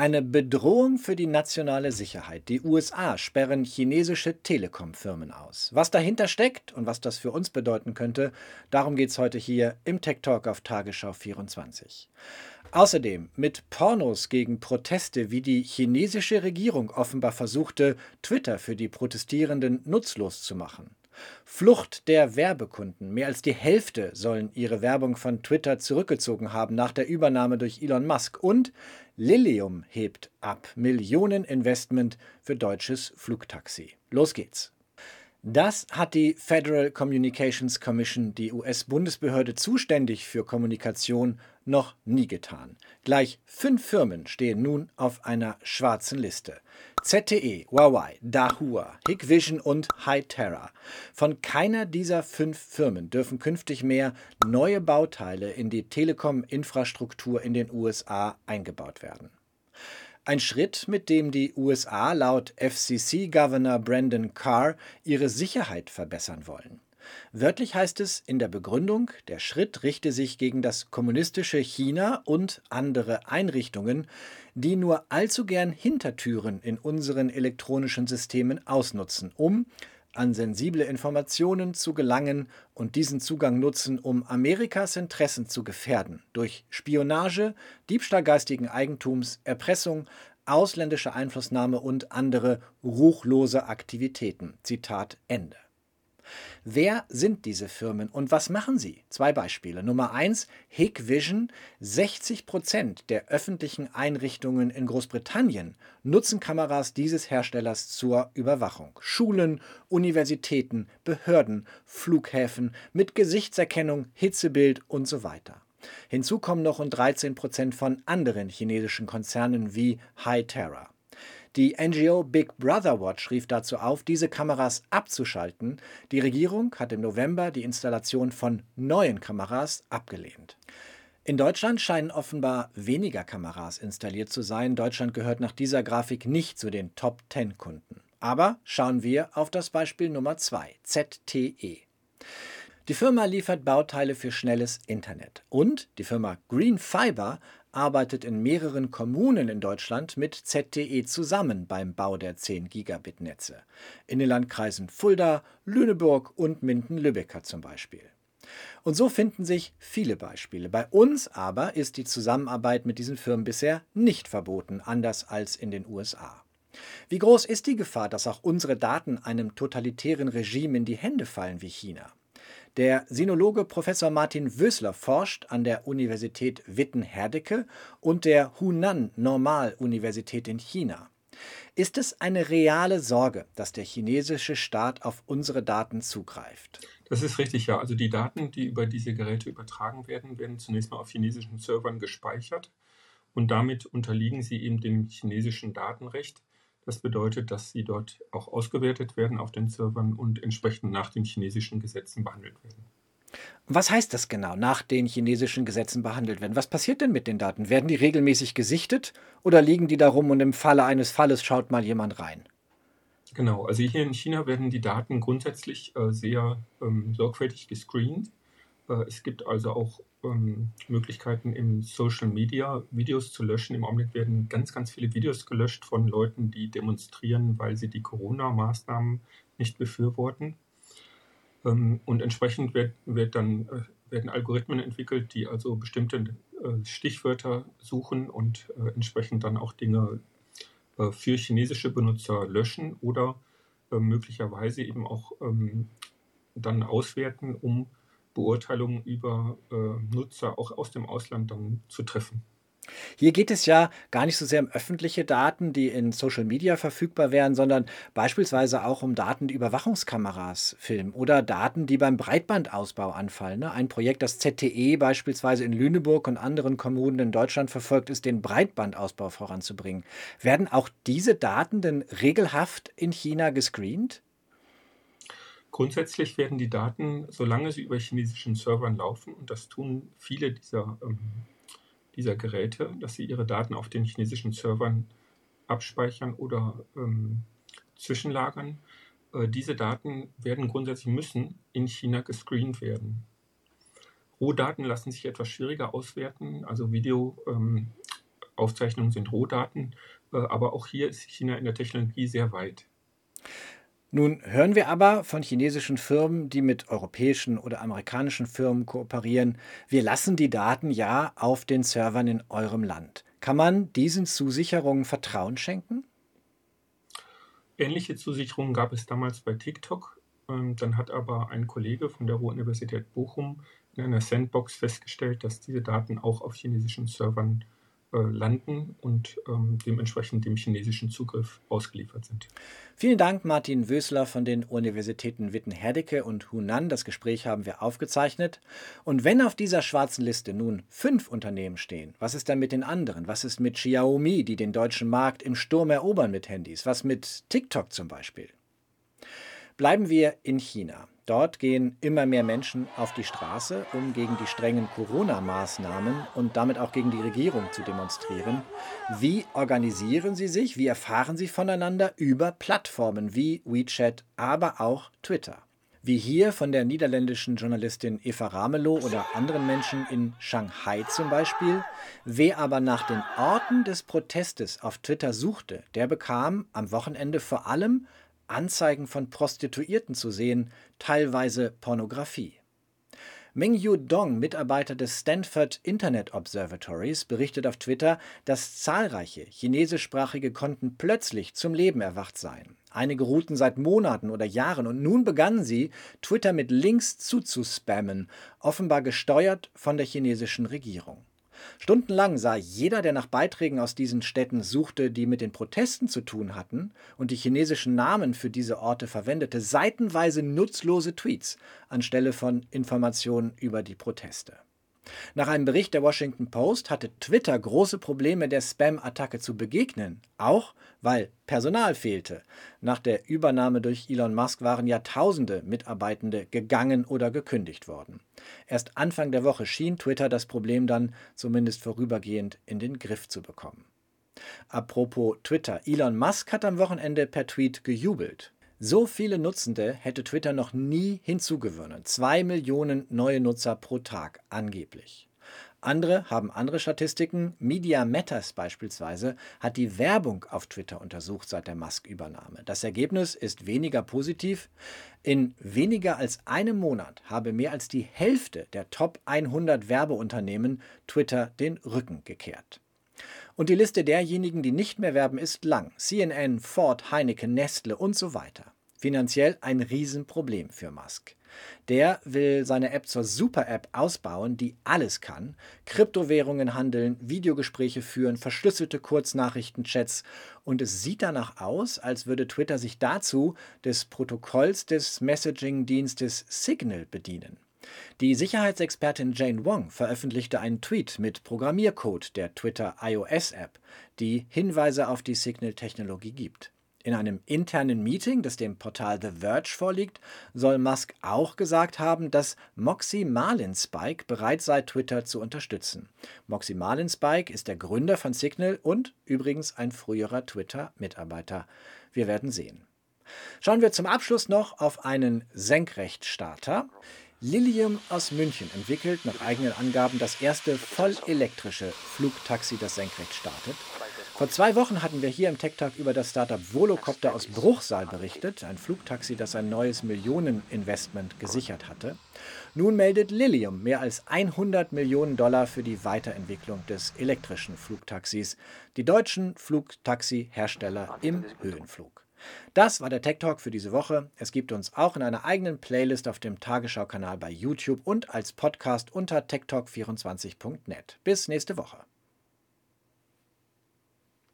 Eine Bedrohung für die nationale Sicherheit. Die USA sperren chinesische Telekom-Firmen aus. Was dahinter steckt und was das für uns bedeuten könnte, darum geht es heute hier im Tech Talk auf Tagesschau 24. Außerdem mit Pornos gegen Proteste, wie die chinesische Regierung offenbar versuchte, Twitter für die Protestierenden nutzlos zu machen. Flucht der Werbekunden. Mehr als die Hälfte sollen ihre Werbung von Twitter zurückgezogen haben nach der Übernahme durch Elon Musk. Und Lilium hebt ab. Millioneninvestment für deutsches Flugtaxi. Los geht's. Das hat die Federal Communications Commission, die US-Bundesbehörde zuständig für Kommunikation, noch nie getan. Gleich fünf Firmen stehen nun auf einer schwarzen Liste. ZTE, Huawei, Dahua, Hikvision und Hytera. Von keiner dieser fünf Firmen dürfen künftig mehr neue Bauteile in die Telekom-Infrastruktur in den USA eingebaut werden. Ein Schritt, mit dem die USA laut FCC-Governor Brandon Carr ihre Sicherheit verbessern wollen. Wörtlich heißt es in der Begründung, der Schritt richte sich gegen das kommunistische China und andere Einrichtungen, die nur allzu gern Hintertüren in unseren elektronischen Systemen ausnutzen, um an sensible Informationen zu gelangen und diesen Zugang nutzen, um Amerikas Interessen zu gefährden durch Spionage, Diebstahl geistigen Eigentums, Erpressung, ausländische Einflussnahme und andere ruchlose Aktivitäten. Zitat Ende. Wer sind diese Firmen und was machen sie? Zwei Beispiele. Nummer eins, Hikvision. 60 Prozent der öffentlichen Einrichtungen in Großbritannien nutzen Kameras dieses Herstellers zur Überwachung. Schulen, Universitäten, Behörden, Flughäfen mit Gesichtserkennung, Hitzebild und so weiter. Hinzu kommen noch rund 13 Prozent von anderen chinesischen Konzernen wie Hytera. Die NGO Big Brother Watch rief dazu auf, diese Kameras abzuschalten. Die Regierung hat im November die Installation von neuen Kameras abgelehnt. In Deutschland scheinen offenbar weniger Kameras installiert zu sein. Deutschland gehört nach dieser Grafik nicht zu den Top 10 Kunden. Aber schauen wir auf das Beispiel Nummer 2, ZTE. Die Firma liefert Bauteile für schnelles Internet. Und die Firma Green Fiber arbeitet in mehreren Kommunen in Deutschland mit ZTE zusammen beim Bau der 10 Gigabit-Netze. In den Landkreisen Fulda, Lüneburg und Minden-Lübecker zum Beispiel. Und so finden sich viele Beispiele. Bei uns aber ist die Zusammenarbeit mit diesen Firmen bisher nicht verboten, anders als in den USA. Wie groß ist die Gefahr, dass auch unsere Daten einem totalitären Regime in die Hände fallen wie China? Der Sinologe Professor Martin Wösler forscht an der Universität Witten-Herdecke und der Hunan Normal-Universität in China. Ist es eine reale Sorge, dass der chinesische Staat auf unsere Daten zugreift? Das ist richtig, ja. Also die Daten, die über diese Geräte übertragen werden, werden zunächst mal auf chinesischen Servern gespeichert und damit unterliegen sie eben dem chinesischen Datenrecht. Das bedeutet, dass sie dort auch ausgewertet werden auf den Servern und entsprechend nach den chinesischen Gesetzen behandelt werden. Was heißt das genau, nach den chinesischen Gesetzen behandelt werden? Was passiert denn mit den Daten? Werden die regelmäßig gesichtet oder liegen die da rum und im Falle eines Falles schaut mal jemand rein? Genau, also hier in China werden die Daten grundsätzlich äh, sehr ähm, sorgfältig gescreent. Äh, es gibt also auch ähm, Möglichkeiten im Social Media Videos zu löschen. Im Augenblick werden ganz, ganz viele Videos gelöscht von Leuten, die demonstrieren, weil sie die Corona-Maßnahmen nicht befürworten. Ähm, und entsprechend wird, wird dann, äh, werden Algorithmen entwickelt, die also bestimmte äh, Stichwörter suchen und äh, entsprechend dann auch Dinge äh, für chinesische Benutzer löschen oder äh, möglicherweise eben auch ähm, dann auswerten, um Beurteilungen über äh, Nutzer auch aus dem Ausland dann zu treffen. Hier geht es ja gar nicht so sehr um öffentliche Daten, die in Social Media verfügbar wären, sondern beispielsweise auch um Daten, die Überwachungskameras filmen oder Daten, die beim Breitbandausbau anfallen. Ne? Ein Projekt, das ZTE beispielsweise in Lüneburg und anderen Kommunen in Deutschland verfolgt, ist, den Breitbandausbau voranzubringen. Werden auch diese Daten denn regelhaft in China gescreent? Grundsätzlich werden die Daten, solange sie über chinesischen Servern laufen, und das tun viele dieser, ähm, dieser Geräte, dass sie ihre Daten auf den chinesischen Servern abspeichern oder ähm, zwischenlagern, äh, diese Daten werden grundsätzlich müssen in China gescreent werden. Rohdaten lassen sich etwas schwieriger auswerten, also Video, ähm, sind Rohdaten, äh, aber auch hier ist China in der Technologie sehr weit. Nun hören wir aber von chinesischen Firmen, die mit europäischen oder amerikanischen Firmen kooperieren, wir lassen die Daten ja auf den Servern in eurem Land. Kann man diesen Zusicherungen Vertrauen schenken? Ähnliche Zusicherungen gab es damals bei TikTok. Ähm, dann hat aber ein Kollege von der Ruhr-Universität Bochum in einer Sandbox festgestellt, dass diese Daten auch auf chinesischen Servern äh, landen und ähm, dementsprechend dem chinesischen Zugriff ausgeliefert sind. Vielen Dank, Martin Wösler von den Universitäten Witten-Herdecke und Hunan. Das Gespräch haben wir aufgezeichnet. Und wenn auf dieser schwarzen Liste nun fünf Unternehmen stehen, was ist dann mit den anderen? Was ist mit Xiaomi, die den deutschen Markt im Sturm erobern mit Handys? Was mit TikTok zum Beispiel? Bleiben wir in China. Dort gehen immer mehr Menschen auf die Straße, um gegen die strengen Corona-Maßnahmen und damit auch gegen die Regierung zu demonstrieren. Wie organisieren sie sich? Wie erfahren sie voneinander? Über Plattformen wie WeChat, aber auch Twitter. Wie hier von der niederländischen Journalistin Eva Ramelow oder anderen Menschen in Shanghai zum Beispiel. Wer aber nach den Orten des Protestes auf Twitter suchte, der bekam am Wochenende vor allem Anzeigen von Prostituierten zu sehen, teilweise Pornografie. Mingyu Dong, Mitarbeiter des Stanford Internet Observatories, berichtet auf Twitter, dass zahlreiche chinesischsprachige Konten plötzlich zum Leben erwacht seien. Einige ruhten seit Monaten oder Jahren und nun begannen sie, Twitter mit Links zuzuspammen, offenbar gesteuert von der chinesischen Regierung. Stundenlang sah jeder, der nach Beiträgen aus diesen Städten suchte, die mit den Protesten zu tun hatten und die chinesischen Namen für diese Orte verwendete, seitenweise nutzlose Tweets anstelle von Informationen über die Proteste. Nach einem Bericht der Washington Post hatte Twitter große Probleme, der Spam-Attacke zu begegnen, auch weil Personal fehlte. Nach der Übernahme durch Elon Musk waren Jahrtausende Mitarbeitende gegangen oder gekündigt worden. Erst Anfang der Woche schien Twitter das Problem dann zumindest vorübergehend in den Griff zu bekommen. Apropos Twitter, Elon Musk hat am Wochenende per Tweet gejubelt. So viele Nutzende hätte Twitter noch nie hinzugewonnen. Zwei Millionen neue Nutzer pro Tag angeblich. Andere haben andere Statistiken. Media Matters beispielsweise hat die Werbung auf Twitter untersucht seit der Musk-Übernahme. Das Ergebnis ist weniger positiv. In weniger als einem Monat habe mehr als die Hälfte der Top 100 Werbeunternehmen Twitter den Rücken gekehrt. Und die Liste derjenigen, die nicht mehr werben, ist lang. CNN, Ford, Heineken, Nestle und so weiter. Finanziell ein Riesenproblem für Musk. Der will seine App zur Super-App ausbauen, die alles kann. Kryptowährungen handeln, Videogespräche führen, verschlüsselte Kurznachrichtenchats. Und es sieht danach aus, als würde Twitter sich dazu des Protokolls des Messaging-Dienstes Signal bedienen. Die Sicherheitsexpertin Jane Wong veröffentlichte einen Tweet mit Programmiercode der Twitter iOS-App, die Hinweise auf die Signal-Technologie gibt. In einem internen Meeting, das dem Portal The Verge vorliegt, soll Musk auch gesagt haben, dass Moxie Marlinspike bereit sei, Twitter zu unterstützen. Moxie Marlinspike ist der Gründer von Signal und übrigens ein früherer Twitter-Mitarbeiter. Wir werden sehen. Schauen wir zum Abschluss noch auf einen Senkrechtstarter. Lilium aus München entwickelt nach eigenen Angaben das erste vollelektrische Flugtaxi, das senkrecht startet. Vor zwei Wochen hatten wir hier im Tech Talk über das Startup Volocopter aus Bruchsal berichtet, ein Flugtaxi, das ein neues Millioneninvestment gesichert hatte. Nun meldet Lilium mehr als 100 Millionen Dollar für die Weiterentwicklung des elektrischen Flugtaxis. Die deutschen Flugtaxi-Hersteller im Höhenflug. Das war der Tech Talk für diese Woche. Es gibt uns auch in einer eigenen Playlist auf dem Tagesschau-Kanal bei YouTube und als Podcast unter techtalk24.net. Bis nächste Woche.